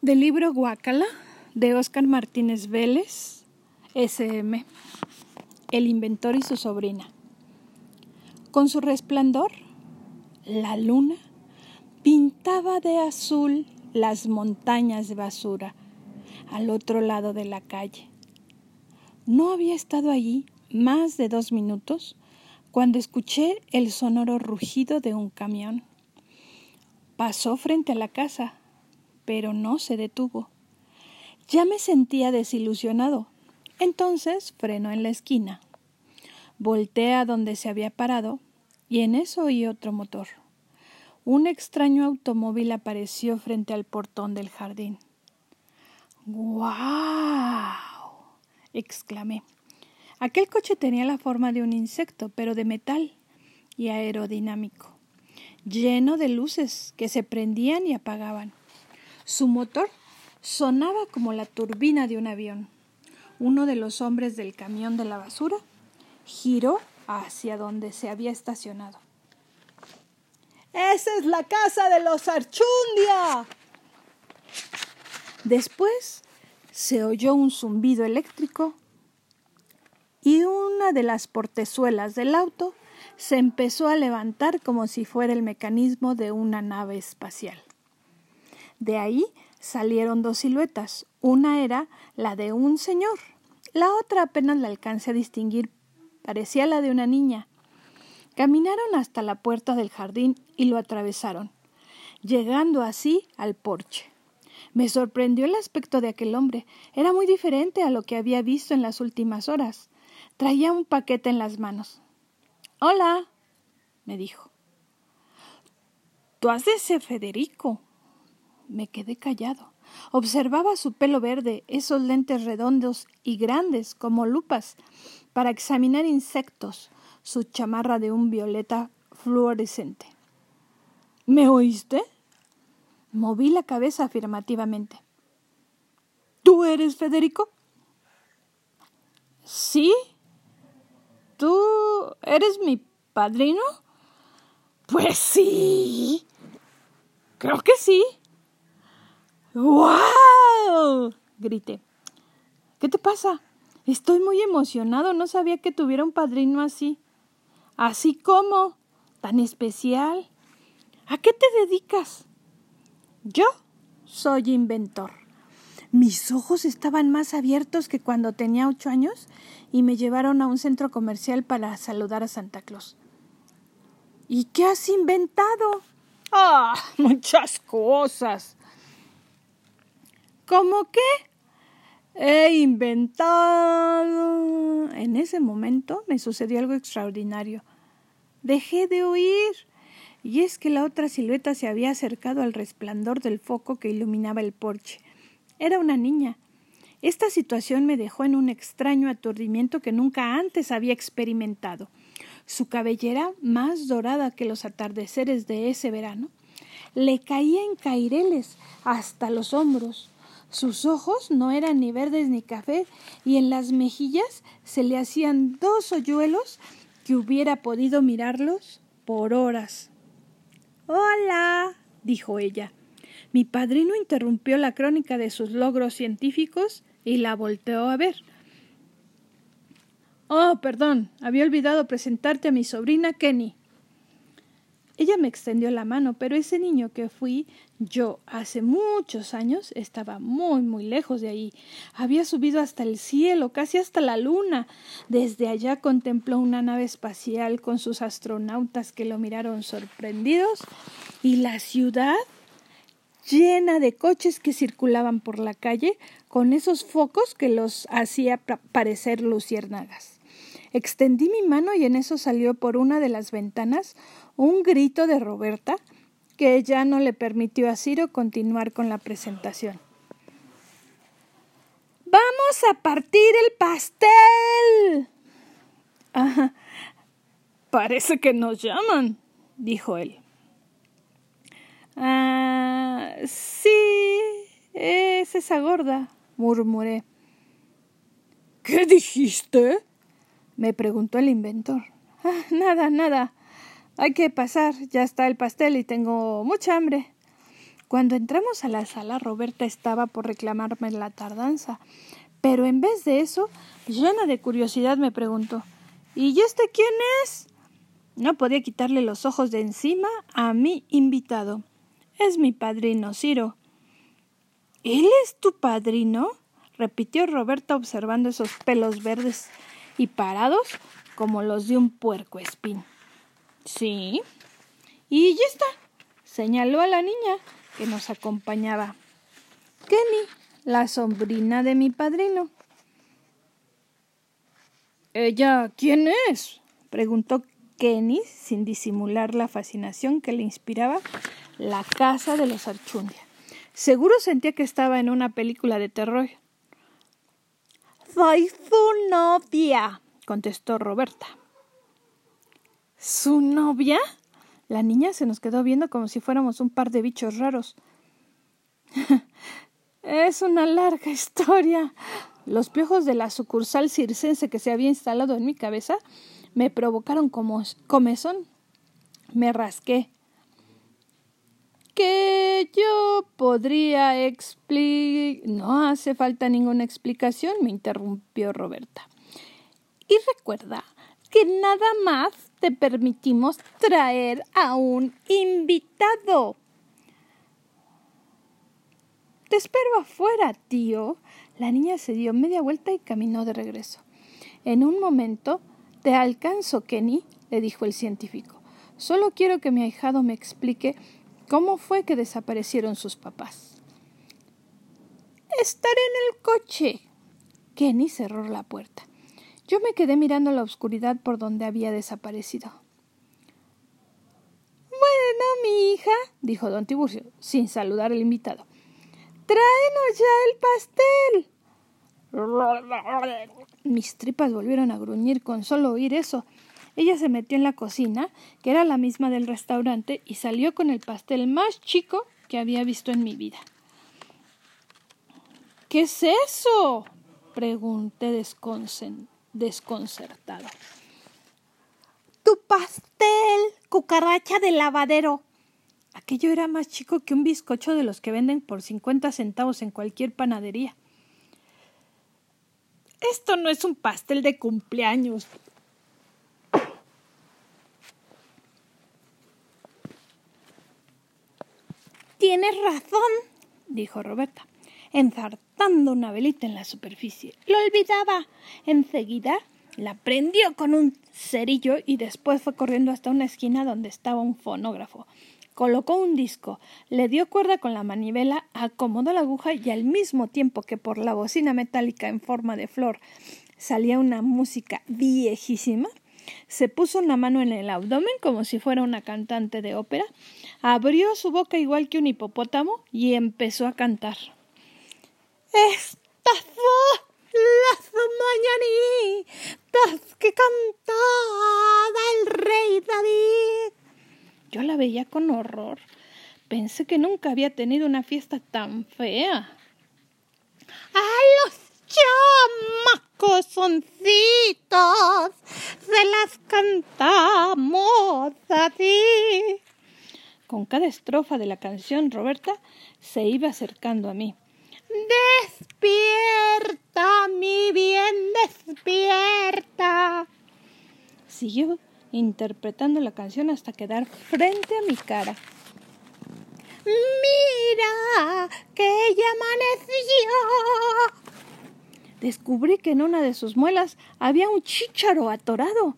Del libro Guacala de Óscar Martínez Vélez, SM, El inventor y su sobrina. Con su resplandor, la luna pintaba de azul las montañas de basura al otro lado de la calle. No había estado allí más de dos minutos cuando escuché el sonoro rugido de un camión. Pasó frente a la casa, pero no se detuvo. Ya me sentía desilusionado. Entonces frenó en la esquina. Volté a donde se había parado y en eso oí otro motor. Un extraño automóvil apareció frente al portón del jardín. ¡Guau! exclamé. Aquel coche tenía la forma de un insecto, pero de metal y aerodinámico, lleno de luces que se prendían y apagaban. Su motor sonaba como la turbina de un avión. Uno de los hombres del camión de la basura giró hacia donde se había estacionado. Esa es la casa de los Archundia. Después se oyó un zumbido eléctrico y una de las portezuelas del auto se empezó a levantar como si fuera el mecanismo de una nave espacial. De ahí salieron dos siluetas. Una era la de un señor, la otra apenas la alcancé a distinguir. Parecía la de una niña. Caminaron hasta la puerta del jardín y lo atravesaron, llegando así al porche. Me sorprendió el aspecto de aquel hombre. Era muy diferente a lo que había visto en las últimas horas. Traía un paquete en las manos. Hola, me dijo. Tú has de ser Federico, me quedé callado. Observaba su pelo verde, esos lentes redondos y grandes como lupas para examinar insectos, su chamarra de un violeta fluorescente. ¿Me oíste? Moví la cabeza afirmativamente. ¿Tú eres Federico? Sí. ¿Tú eres mi padrino? Pues sí. Creo que sí. ¡Wow! grité. ¿Qué te pasa? Estoy muy emocionado. No sabía que tuviera un padrino así. ¿Así como? ¿Tan especial? ¿A qué te dedicas? Yo soy inventor. Mis ojos estaban más abiertos que cuando tenía ocho años y me llevaron a un centro comercial para saludar a Santa Claus. ¿Y qué has inventado? Ah, muchas cosas. ¿Cómo qué? He inventado. En ese momento me sucedió algo extraordinario. Dejé de oír. Y es que la otra silueta se había acercado al resplandor del foco que iluminaba el porche. Era una niña. Esta situación me dejó en un extraño aturdimiento que nunca antes había experimentado. Su cabellera, más dorada que los atardeceres de ese verano, le caía en caireles hasta los hombros. Sus ojos no eran ni verdes ni café y en las mejillas se le hacían dos hoyuelos que hubiera podido mirarlos por horas. Hola, dijo ella. Mi padrino interrumpió la crónica de sus logros científicos y la volteó a ver. Oh, perdón, había olvidado presentarte a mi sobrina Kenny. Ella me extendió la mano, pero ese niño que fui yo hace muchos años estaba muy, muy lejos de ahí. Había subido hasta el cielo, casi hasta la luna. Desde allá contempló una nave espacial con sus astronautas que lo miraron sorprendidos y la ciudad llena de coches que circulaban por la calle con esos focos que los hacía parecer luciérnagas. Extendí mi mano y en eso salió por una de las ventanas un grito de Roberta que ya no le permitió a Ciro continuar con la presentación. Vamos a partir el pastel. Ah, parece que nos llaman, dijo él. Ah, sí, es esa gorda, murmuré. ¿Qué dijiste? me preguntó el inventor. Ah, nada, nada. Hay que pasar, ya está el pastel y tengo mucha hambre. Cuando entramos a la sala, Roberta estaba por reclamarme la tardanza, pero en vez de eso, llena de curiosidad, me preguntó ¿Y este quién es? No podía quitarle los ojos de encima a mi invitado. Es mi padrino, Ciro. ¿Él es tu padrino? repitió Roberta observando esos pelos verdes y parados como los de un puerco espín. Sí. Y ya está. Señaló a la niña que nos acompañaba. Kenny, la sobrina de mi padrino. ¿Ella quién es? preguntó Kenny sin disimular la fascinación que le inspiraba la casa de los Archundia. Seguro sentía que estaba en una película de terror. Soy su novia, contestó Roberta. ¿Su novia? La niña se nos quedó viendo como si fuéramos un par de bichos raros. es una larga historia. Los piojos de la sucursal circense que se había instalado en mi cabeza me provocaron como comezón. Me rasqué. Que yo podría explicar. No hace falta ninguna explicación, me interrumpió Roberta. Y recuerda que nada más te permitimos traer a un invitado. Te espero afuera, tío. La niña se dio media vuelta y caminó de regreso. En un momento te alcanzo, Kenny, le dijo el científico. Solo quiero que mi ahijado me explique cómo fue que desaparecieron sus papás. Estaré en el coche. Kenny cerró la puerta. Yo me quedé mirando la oscuridad por donde había desaparecido. Bueno, mi hija, dijo don Tiburcio, sin saludar al invitado. Tráenos ya el pastel. Mis tripas volvieron a gruñir con solo oír eso. Ella se metió en la cocina, que era la misma del restaurante, y salió con el pastel más chico que había visto en mi vida. ¿Qué es eso? pregunté desconcertado. Tu pastel, cucaracha de lavadero. Aquello era más chico que un bizcocho de los que venden por cincuenta centavos en cualquier panadería. Esto no es un pastel de cumpleaños. Tienes razón, dijo Roberta, enzartando una velita en la superficie. Lo olvidaba. Enseguida la prendió con un cerillo y después fue corriendo hasta una esquina donde estaba un fonógrafo colocó un disco, le dio cuerda con la manivela, acomodó la aguja y al mismo tiempo que por la bocina metálica en forma de flor salía una música viejísima, se puso una mano en el abdomen como si fuera una cantante de ópera, abrió su boca igual que un hipopótamo y empezó a cantar. Esta fue la mañanitas que cantaba el rey David. Yo la veía con horror. Pensé que nunca había tenido una fiesta tan fea. ¡A los chamacosoncitos! Se las cantamos ti! Con cada estrofa de la canción, Roberta se iba acercando a mí. Despierta, mi bien, despierta. Siguió interpretando la canción hasta quedar frente a mi cara. Mira, que ya amaneció. Descubrí que en una de sus muelas había un chícharo atorado.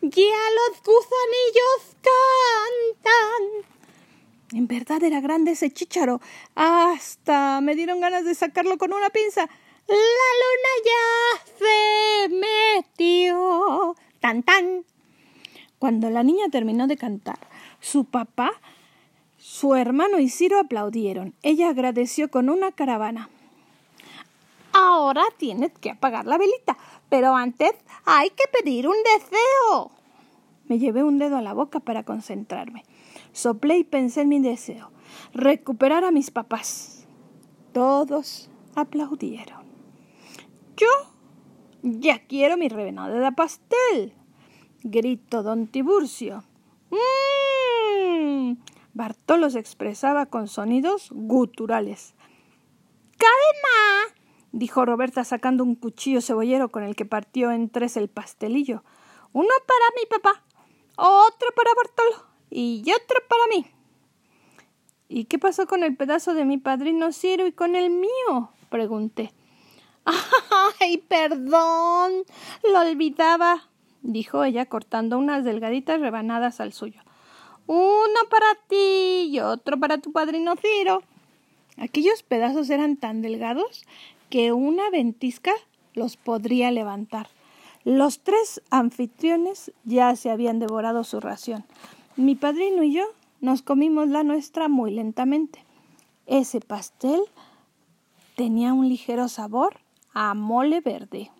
Ya los gusanillos cantan. En verdad era grande ese chícharo. Hasta me dieron ganas de sacarlo con una pinza. La luna ya se metió. Tan tan. Cuando la niña terminó de cantar, su papá, su hermano y Ciro aplaudieron. Ella agradeció con una caravana. Ahora tienes que apagar la velita, pero antes hay que pedir un deseo. Me llevé un dedo a la boca para concentrarme. Soplé y pensé en mi deseo, recuperar a mis papás. Todos aplaudieron. Yo ya quiero mi revenada de pastel gritó don Tiburcio. ¡Mmm! Bartolo se expresaba con sonidos guturales. ¡Cadena! dijo Roberta sacando un cuchillo cebollero con el que partió en tres el pastelillo. Uno para mi papá, otro para Bartolo y otro para mí. ¿Y qué pasó con el pedazo de mi padrino Ciro y con el mío? pregunté. ¡Ay, perdón! Lo olvidaba, dijo ella cortando unas delgaditas rebanadas al suyo. Uno para ti y otro para tu padrino Ciro. Aquellos pedazos eran tan delgados que una ventisca los podría levantar. Los tres anfitriones ya se habían devorado su ración. Mi padrino y yo nos comimos la nuestra muy lentamente. Ese pastel tenía un ligero sabor a mole verde.